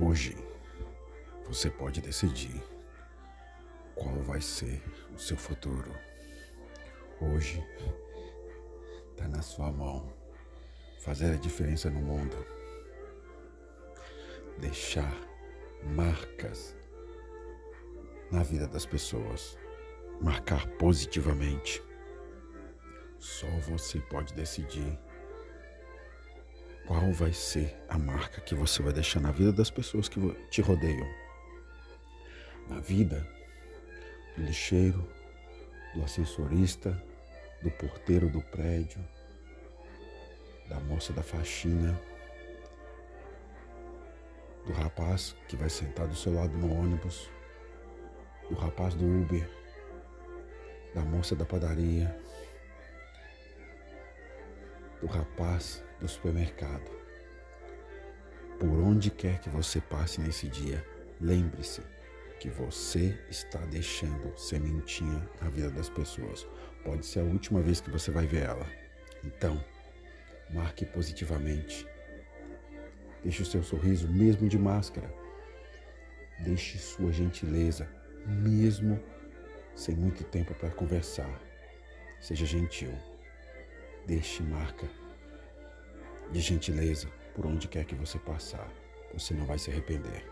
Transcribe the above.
Hoje você pode decidir qual vai ser o seu futuro. Hoje está na sua mão fazer a diferença no mundo, deixar marcas na vida das pessoas, marcar positivamente. Só você pode decidir qual vai ser a marca que você vai deixar na vida das pessoas que te rodeiam. Na vida do lixeiro, do ascensorista, do porteiro do prédio, da moça da faxina, do rapaz que vai sentar do seu lado no ônibus, do rapaz do Uber, da moça da padaria, do rapaz do supermercado. Por onde quer que você passe nesse dia, lembre-se que você está deixando sementinha na vida das pessoas. Pode ser a última vez que você vai ver ela. Então, marque positivamente. Deixe o seu sorriso, mesmo de máscara. Deixe sua gentileza, mesmo sem muito tempo para conversar. Seja gentil. Deixe marca de gentileza por onde quer que você passar. Você não vai se arrepender.